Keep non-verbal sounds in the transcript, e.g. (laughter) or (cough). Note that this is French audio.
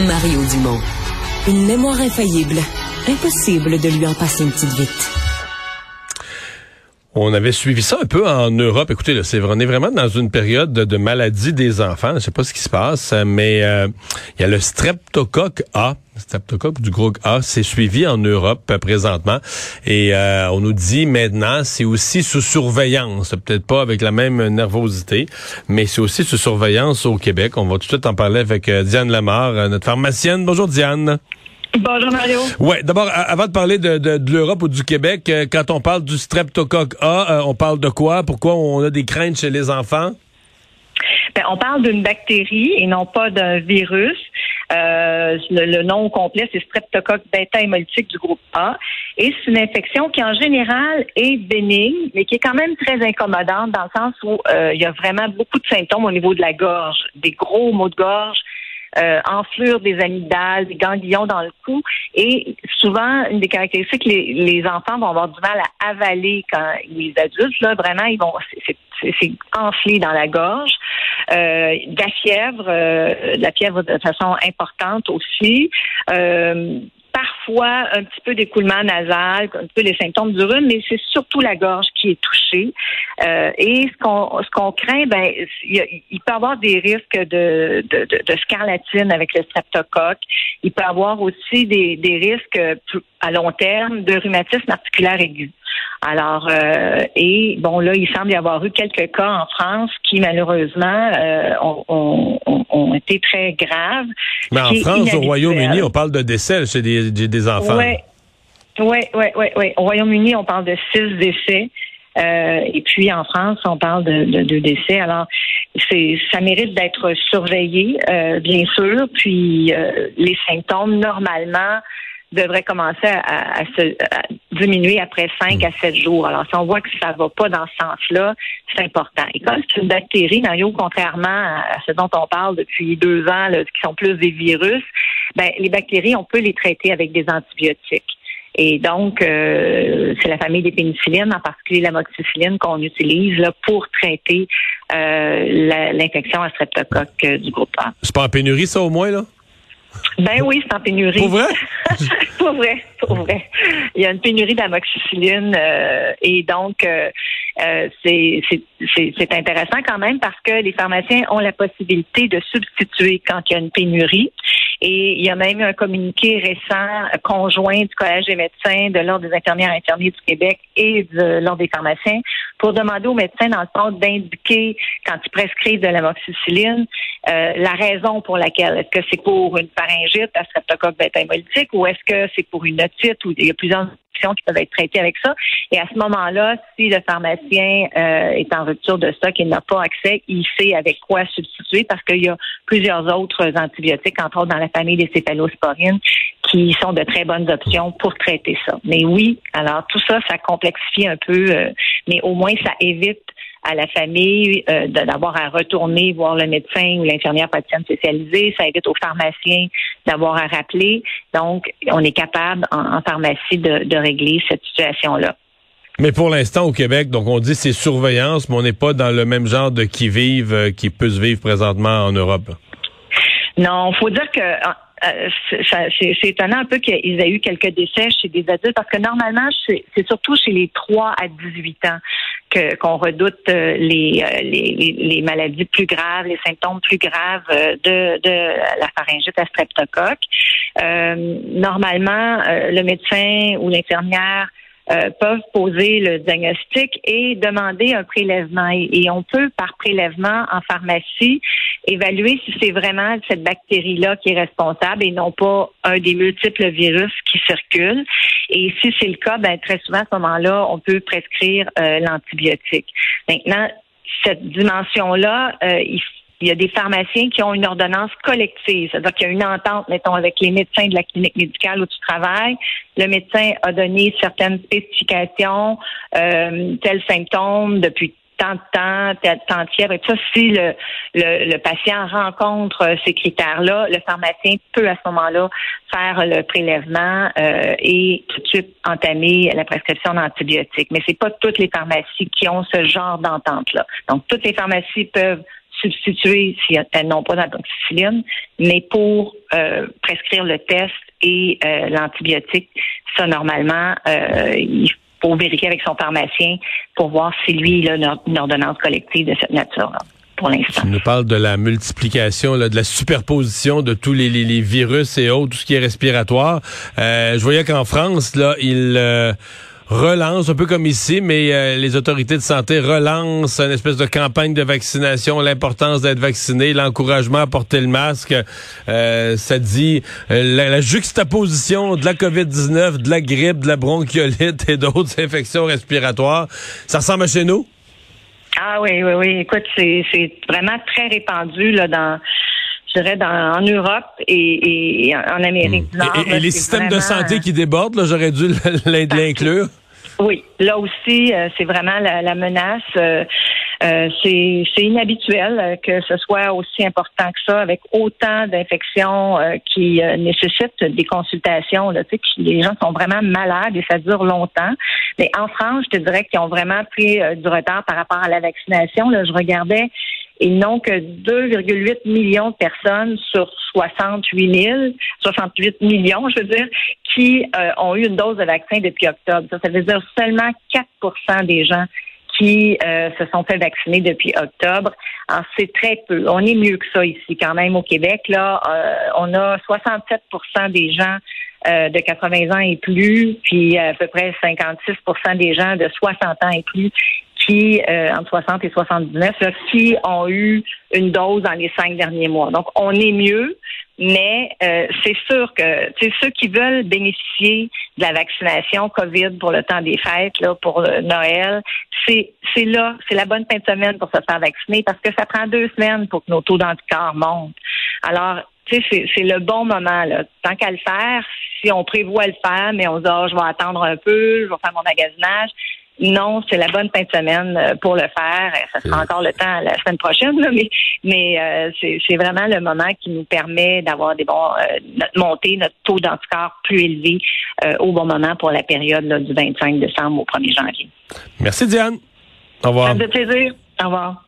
Mario Dumont. Une mémoire infaillible. Impossible de lui en passer une petite vite. On avait suivi ça un peu en Europe. Écoutez, là, c'est on est vraiment dans une période de, maladie des enfants. Je sais pas ce qui se passe, mais euh, il y a le streptocoque A, streptocoque du groupe A, c'est suivi en Europe euh, présentement. Et euh, on nous dit maintenant, c'est aussi sous surveillance. Peut-être pas avec la même nervosité, mais c'est aussi sous surveillance au Québec. On va tout de suite en parler avec Diane Lamar, notre pharmacienne. Bonjour Diane. Bonjour Mario. Ouais, d'abord, avant de parler de, de, l'Europe ou du Québec, euh, quand on parle du streptocoque A, euh, on parle de quoi? Pourquoi on a des craintes chez les enfants? Ben, on parle d'une bactérie et non pas d'un virus. Euh, le, nom complet, c'est streptocoque bêta-hémolytique du groupe A. Et c'est une infection qui, en général, est bénigne, mais qui est quand même très incommodante dans le sens où il y a vraiment beaucoup de symptômes au niveau de la gorge, des gros maux de gorge, euh, enflure des amygdales, des ganglions dans le cou. Et souvent, une des caractéristiques, les, les enfants vont avoir du mal à avaler quand les adultes, là, vraiment, ils vont, c'est enflé dans la gorge. Euh, de la fièvre, euh, la fièvre de façon importante aussi. Parfois un petit peu d'écoulement nasal, un peu les symptômes du rhume, mais c'est surtout la gorge qui est touchée. Euh, et ce qu'on ce qu'on craint, ben il, peut avoir des risques de, de, de, scarlatine avec le streptocoque. Il peut avoir aussi des, des risques à long terme de rhumatisme articulaire aigu. Alors, euh, et bon, là, il semble y avoir eu quelques cas en France qui, malheureusement, euh, ont, ont, ont, été très graves. Mais en France, au Royaume-Uni, on parle de décès chez des, des enfants. Oui, oui, oui, oui. Ouais. Au Royaume-Uni, on parle de six décès. Euh, et puis en France, on parle de, de, de décès. Alors, c'est ça mérite d'être surveillé, euh, bien sûr. Puis euh, les symptômes, normalement, devrait commencer à, se diminuer après 5 à 7 jours. Alors, si on voit que ça va pas dans ce sens-là, c'est important. Et comme c'est une bactérie, Mario, contrairement à ce dont on parle depuis deux ans, qui sont plus des virus, ben, les bactéries, on peut les traiter avec des antibiotiques. Et donc, euh, c'est la famille des pénicillines, en particulier l'amoxicilline, qu'on utilise là, pour traiter euh, l'infection à streptocoque du groupe A. C'est pas en pénurie, ça, au moins, là? Ben oui, c'est en pénurie. Pour vrai? (laughs) pour vrai, pour vrai. Il y a une pénurie d'amoxicilline euh, et donc euh, euh, c'est intéressant quand même parce que les pharmaciens ont la possibilité de substituer quand il y a une pénurie. Et il y a même eu un communiqué récent conjoint du Collège des médecins, de l'Ordre des infirmières et infirmiers du Québec et de l'Ordre des pharmaciens pour demander aux médecins, dans le fond, d'indiquer, quand ils prescrivent de l'amoxicilline, euh, la raison pour laquelle. Est-ce que c'est pour une pharyngite à streptocoque bêta-hémolytique ou est-ce que c'est pour une otite ou il y a plusieurs qui peuvent être traitées avec ça. Et à ce moment-là, si le pharmacien euh, est en rupture de stock et n'a pas accès, il sait avec quoi substituer parce qu'il y a plusieurs autres antibiotiques, entre autres dans la famille des céphalosporines, qui sont de très bonnes options pour traiter ça. Mais oui, alors tout ça, ça complexifie un peu, euh, mais au moins ça évite à la famille euh, d'avoir à retourner voir le médecin ou l'infirmière praticienne spécialisée. Ça évite aux pharmaciens d'avoir à rappeler. Donc, on est capable en, pharmacie de, régler cette situation-là. Mais pour l'instant, au Québec, donc on dit c'est surveillance, mais on n'est pas dans le même genre de qui-vive euh, qui peut se vivre présentement en Europe. Non, faut dire que euh, c'est étonnant un peu qu'ils aient eu quelques décès chez des adultes parce que normalement, c'est surtout chez les 3 à 18 ans qu'on redoute euh, les, euh, les, les, maladies plus graves, les symptômes plus graves de, de la pharyngite à streptocoque. normalement, le médecin ou l'infirmière euh, peuvent poser le diagnostic et demander un prélèvement. Et, on peut, par prélèvement en pharmacie, évaluer si c'est vraiment cette bactérie-là qui est responsable et non pas un des multiples virus qui circulent. Et si c'est le cas, ben, très souvent, à ce moment-là, on peut prescrire euh, l'antibiotique. Maintenant, cette dimension-là, euh, il y a des pharmaciens qui ont une ordonnance collective, c'est-à-dire qu'il y a une entente, mettons, avec les médecins de la clinique médicale où tu travailles. Le médecin a donné certaines spécifications, euh, tels symptômes depuis tant de temps, tant de fièvre et tout ça. Si le, le, patient rencontre ces critères-là, le pharmacien peut à ce moment-là faire le prélèvement euh, et tout de suite entamer la prescription d'antibiotiques. Mais c'est pas toutes les pharmacies qui ont ce genre d'entente-là. Donc, toutes les pharmacies peuvent substituer, si elles n'ont pas d'amoxicilline, mais pour euh, prescrire le test et euh, l'antibiotique, ça, normalement, euh, il faut vérifier avec son pharmacien pour voir si lui, il a une ordonnance collective de cette nature-là. Pour l'instant. Tu nous parles de la multiplication, là, de la superposition de tous les, les, virus et autres, tout ce qui est respiratoire. je voyais qu'en France, là, il relance, un peu comme ici, mais euh, les autorités de santé relancent une espèce de campagne de vaccination, l'importance d'être vacciné, l'encouragement à porter le masque. Euh, ça dit euh, la, juxtaposition de la COVID-19, de la grippe, de la bronchiolite et d'autres (laughs) infections respiratoires. Ça ressemble à chez nous? Ah oui, oui, oui. Écoute, c'est vraiment très répandu là dans je dirais, dans, en Europe et, en Amérique du Nord. Et, les systèmes de santé qui débordent, j'aurais dû l'inclure. Oui, là aussi, euh, c'est vraiment la, menace. Euh, euh, c'est inhabituel que ce soit aussi important que ça, avec autant d'infections qui nécessitent des consultations. Là, tu sais, les gens sont vraiment malades et ça dure longtemps. Mais en France, je te dirais qu'ils ont vraiment pris du retard par rapport à la vaccination. Là, je regardais, ils n'ont que 2,8 millions de personnes sur 68 000, 68 millions, je veux dire, qui euh, ont eu une dose de vaccin depuis octobre. Ça, veut dire seulement 4% des gens qui euh, se sont fait vacciner depuis octobre. C'est très peu. On est mieux que ça ici, quand même, au Québec. Là, euh, on a 67% des gens de 80 ans et plus, puis à peu près 56% des gens de 60 ans et plus qui, entre 60 et 79, qui ont eu une dose dans les cinq derniers mois. Donc, on est mieux. Mais euh, c'est sûr que ceux qui veulent bénéficier de la vaccination COVID pour le temps des fêtes, là, pour Noël, c'est là, c'est la bonne fin de semaine pour se faire vacciner parce que ça prend deux semaines pour que nos taux d'anticorps montent. Alors, c'est le bon moment. Là. Tant qu'à le faire, si on prévoit le faire, mais on se dit, oh, je vais attendre un peu, je vais faire mon magasinage, non, c'est la bonne fin de semaine euh, pour le faire. Ça sera encore le temps la semaine prochaine, mais, mais euh, c'est vraiment le moment qui nous permet d'avoir des bons euh, notre montée, notre taux d'anticorps plus élevé au bon moment pour la période du 25 décembre au 1er janvier. Merci Diane. Au revoir. Ça fait plaisir. Au revoir.